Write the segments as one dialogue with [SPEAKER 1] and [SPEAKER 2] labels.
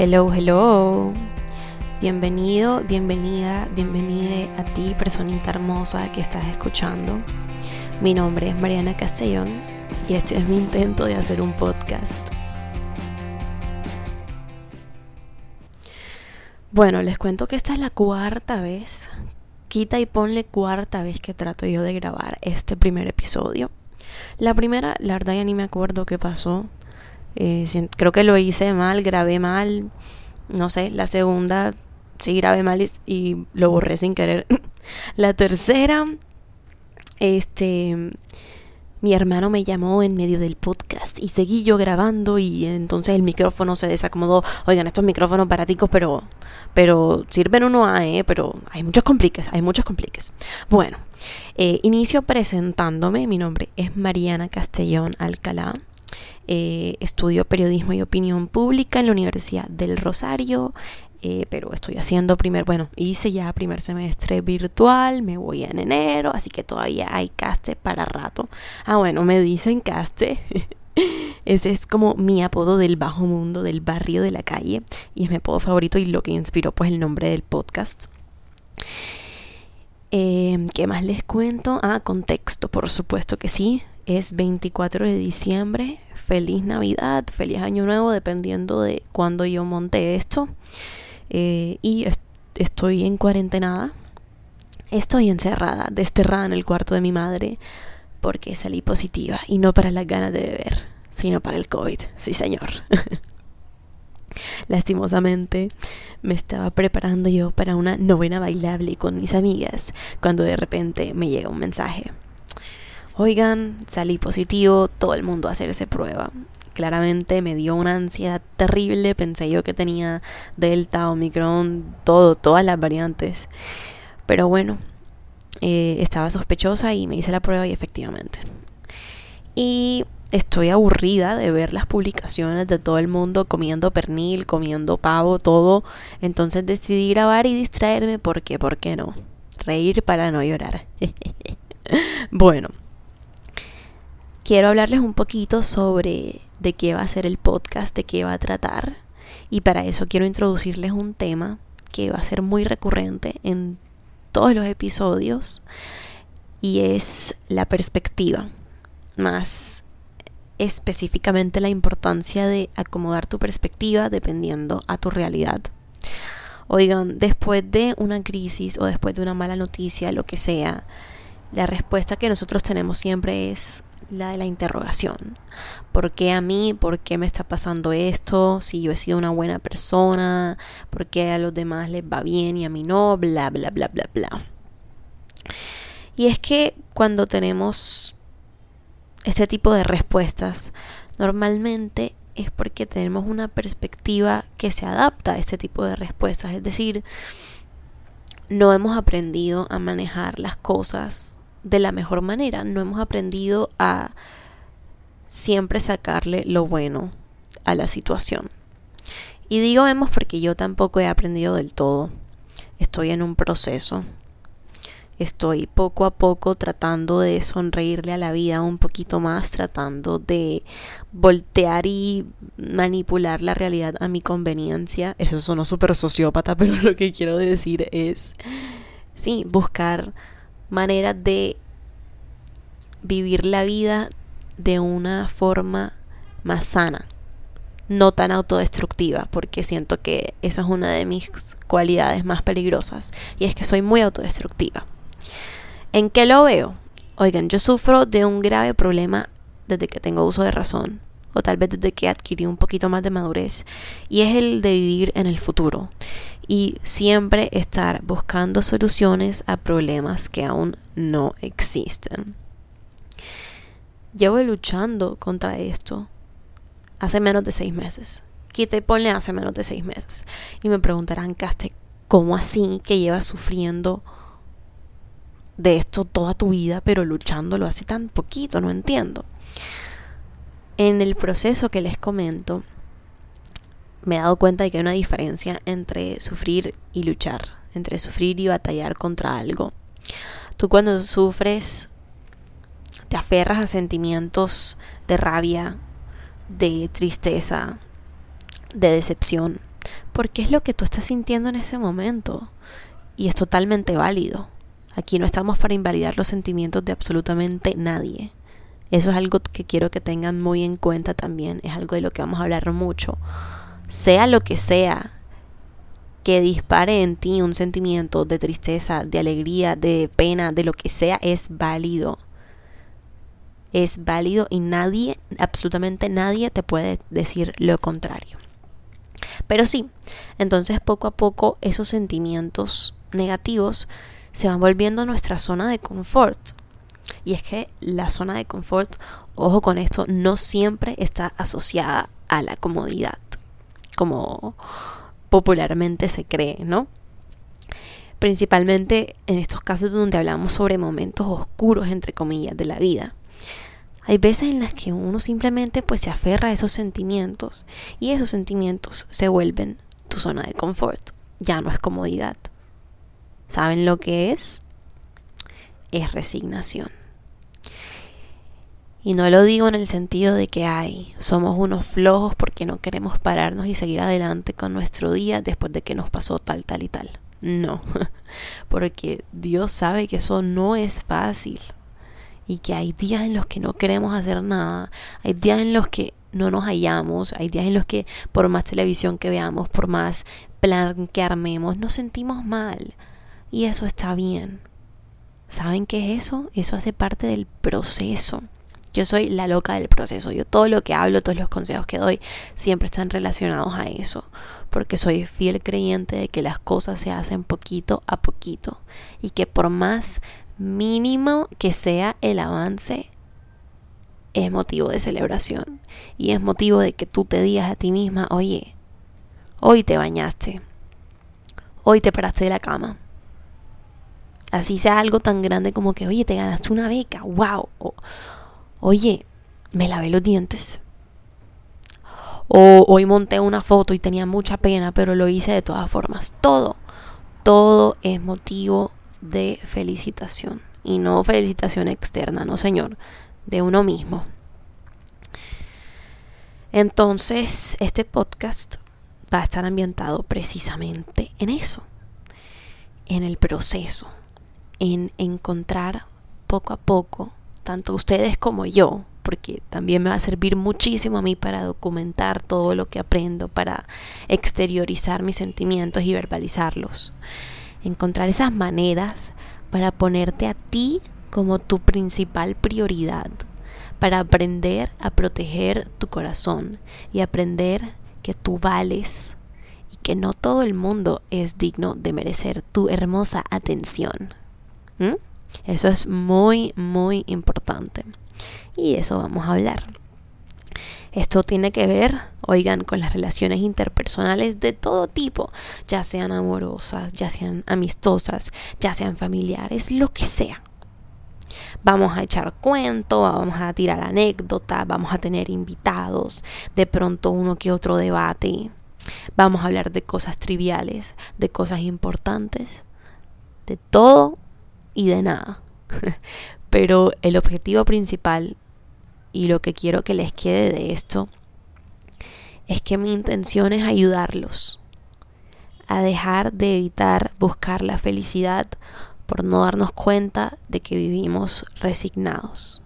[SPEAKER 1] Hello, hello. Bienvenido, bienvenida, bienvenida a ti, personita hermosa que estás escuchando. Mi nombre es Mariana Castellón y este es mi intento de hacer un podcast. Bueno, les cuento que esta es la cuarta vez, quita y ponle cuarta vez que trato yo de grabar este primer episodio. La primera, la verdad ya ni me acuerdo qué pasó. Eh, creo que lo hice mal, grabé mal. No sé, la segunda sí grabé mal y, lo borré sin querer. la tercera, este, mi hermano me llamó en medio del podcast y seguí yo grabando y entonces el micrófono se desacomodó. Oigan, estos micrófonos baraticos, pero, pero sirven uno a, ¿eh? Pero hay muchos compliques, hay muchos compliques. Bueno, eh, inicio presentándome. Mi nombre es Mariana Castellón Alcalá. Eh, estudio periodismo y opinión pública en la Universidad del Rosario. Eh, pero estoy haciendo primer, bueno, hice ya primer semestre virtual, me voy en enero, así que todavía hay caste para rato. Ah, bueno, me dicen caste. Ese es como mi apodo del bajo mundo, del barrio de la calle, y es mi apodo favorito y lo que inspiró pues el nombre del podcast. Eh, ¿Qué más les cuento? Ah, contexto, por supuesto que sí. Es 24 de diciembre. Feliz Navidad, feliz Año Nuevo, dependiendo de cuándo yo monte esto. Eh, y estoy en cuarentena. Estoy encerrada, desterrada en el cuarto de mi madre, porque salí positiva. Y no para las ganas de beber, sino para el COVID. Sí, señor. Lastimosamente, me estaba preparando yo para una novena bailable con mis amigas, cuando de repente me llega un mensaje oigan, salí positivo, todo el mundo a hacerse prueba. Claramente me dio una ansiedad terrible, pensé yo que tenía Delta, Omicron, todo, todas las variantes. Pero bueno, eh, estaba sospechosa y me hice la prueba y efectivamente. Y estoy aburrida de ver las publicaciones de todo el mundo comiendo pernil, comiendo pavo, todo. Entonces decidí grabar y distraerme porque, ¿por qué no? Reír para no llorar. bueno, quiero hablarles un poquito sobre de qué va a ser el podcast, de qué va a tratar. Y para eso quiero introducirles un tema que va a ser muy recurrente en todos los episodios y es la perspectiva, más específicamente la importancia de acomodar tu perspectiva dependiendo a tu realidad. Oigan, después de una crisis o después de una mala noticia, lo que sea, la respuesta que nosotros tenemos siempre es la de la interrogación. ¿Por qué a mí? ¿Por qué me está pasando esto? Si yo he sido una buena persona, ¿por qué a los demás les va bien y a mí no? Bla, bla, bla, bla, bla. Y es que cuando tenemos este tipo de respuestas, normalmente es porque tenemos una perspectiva que se adapta a este tipo de respuestas. Es decir, no hemos aprendido a manejar las cosas de la mejor manera. No hemos aprendido a siempre sacarle lo bueno a la situación. Y digo hemos porque yo tampoco he aprendido del todo. Estoy en un proceso. Estoy poco a poco tratando de sonreírle a la vida un poquito más, tratando de voltear y manipular la realidad a mi conveniencia. Eso sonó súper sociópata, pero lo que quiero decir es, sí, buscar manera de vivir la vida de una forma más sana, no tan autodestructiva, porque siento que esa es una de mis cualidades más peligrosas, y es que soy muy autodestructiva. ¿En qué lo veo? Oigan, yo sufro de un grave problema desde que tengo uso de razón, o tal vez desde que adquirí un poquito más de madurez, y es el de vivir en el futuro y siempre estar buscando soluciones a problemas que aún no existen. Llevo luchando contra esto hace menos de seis meses. Quita y ponle hace menos de seis meses. Y me preguntarán, Caste, ¿cómo así que llevas sufriendo de esto toda tu vida, pero luchándolo hace tan poquito? No entiendo. En el proceso que les comento, me he dado cuenta de que hay una diferencia entre sufrir y luchar, entre sufrir y batallar contra algo. Tú cuando sufres te aferras a sentimientos de rabia, de tristeza, de decepción. Porque es lo que tú estás sintiendo en ese momento. Y es totalmente válido. Aquí no estamos para invalidar los sentimientos de absolutamente nadie. Eso es algo que quiero que tengan muy en cuenta también. Es algo de lo que vamos a hablar mucho. Sea lo que sea que dispare en ti un sentimiento de tristeza, de alegría, de pena, de lo que sea, es válido. Es válido y nadie, absolutamente nadie te puede decir lo contrario. Pero sí, entonces poco a poco esos sentimientos negativos se van volviendo nuestra zona de confort. Y es que la zona de confort, ojo con esto, no siempre está asociada a la comodidad, como popularmente se cree, ¿no? Principalmente en estos casos donde hablamos sobre momentos oscuros, entre comillas, de la vida. Hay veces en las que uno simplemente pues se aferra a esos sentimientos y esos sentimientos se vuelven tu zona de confort. Ya no es comodidad. ¿Saben lo que es? Es resignación. Y no lo digo en el sentido de que, ay, somos unos flojos porque no queremos pararnos y seguir adelante con nuestro día después de que nos pasó tal, tal y tal. No, porque Dios sabe que eso no es fácil y que hay días en los que no queremos hacer nada, hay días en los que no nos hallamos, hay días en los que por más televisión que veamos, por más plan que armemos, nos sentimos mal y eso está bien. ¿Saben qué es eso? Eso hace parte del proceso. Yo soy la loca del proceso. Yo todo lo que hablo, todos los consejos que doy, siempre están relacionados a eso. Porque soy fiel creyente de que las cosas se hacen poquito a poquito. Y que por más mínimo que sea el avance, es motivo de celebración. Y es motivo de que tú te digas a ti misma, oye, hoy te bañaste. Hoy te paraste de la cama. Así sea algo tan grande como que, oye, te ganaste una beca. ¡Wow! Oye, me lavé los dientes. O hoy monté una foto y tenía mucha pena, pero lo hice de todas formas. Todo, todo es motivo de felicitación. Y no felicitación externa, no señor, de uno mismo. Entonces, este podcast va a estar ambientado precisamente en eso, en el proceso, en encontrar poco a poco tanto ustedes como yo, porque también me va a servir muchísimo a mí para documentar todo lo que aprendo, para exteriorizar mis sentimientos y verbalizarlos. Encontrar esas maneras para ponerte a ti como tu principal prioridad, para aprender a proteger tu corazón y aprender que tú vales y que no todo el mundo es digno de merecer tu hermosa atención. ¿Mm? Eso es muy, muy importante. Y eso vamos a hablar. Esto tiene que ver, oigan, con las relaciones interpersonales de todo tipo, ya sean amorosas, ya sean amistosas, ya sean familiares, lo que sea. Vamos a echar cuento, vamos a tirar anécdotas, vamos a tener invitados, de pronto uno que otro debate. Vamos a hablar de cosas triviales, de cosas importantes, de todo y de nada. Pero el objetivo principal y lo que quiero que les quede de esto es que mi intención es ayudarlos a dejar de evitar buscar la felicidad por no darnos cuenta de que vivimos resignados.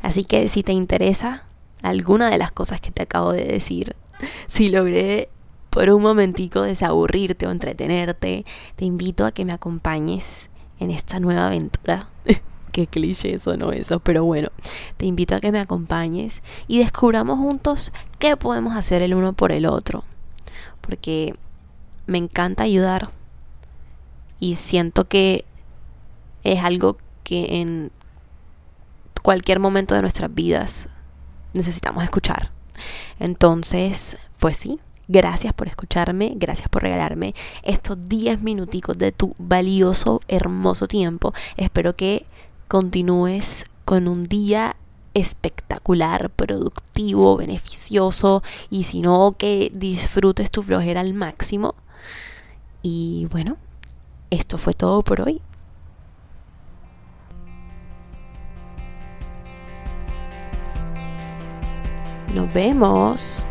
[SPEAKER 1] Así que si te interesa alguna de las cosas que te acabo de decir, si logré por un momentico desaburrirte o entretenerte, te invito a que me acompañes en esta nueva aventura. Qué cliché eso, no eso, pero bueno, te invito a que me acompañes y descubramos juntos qué podemos hacer el uno por el otro. Porque me encanta ayudar y siento que es algo que en cualquier momento de nuestras vidas necesitamos escuchar. Entonces, pues sí, Gracias por escucharme, gracias por regalarme estos 10 minuticos de tu valioso, hermoso tiempo. Espero que continúes con un día espectacular, productivo, beneficioso y si no, que disfrutes tu flojera al máximo. Y bueno, esto fue todo por hoy. Nos vemos.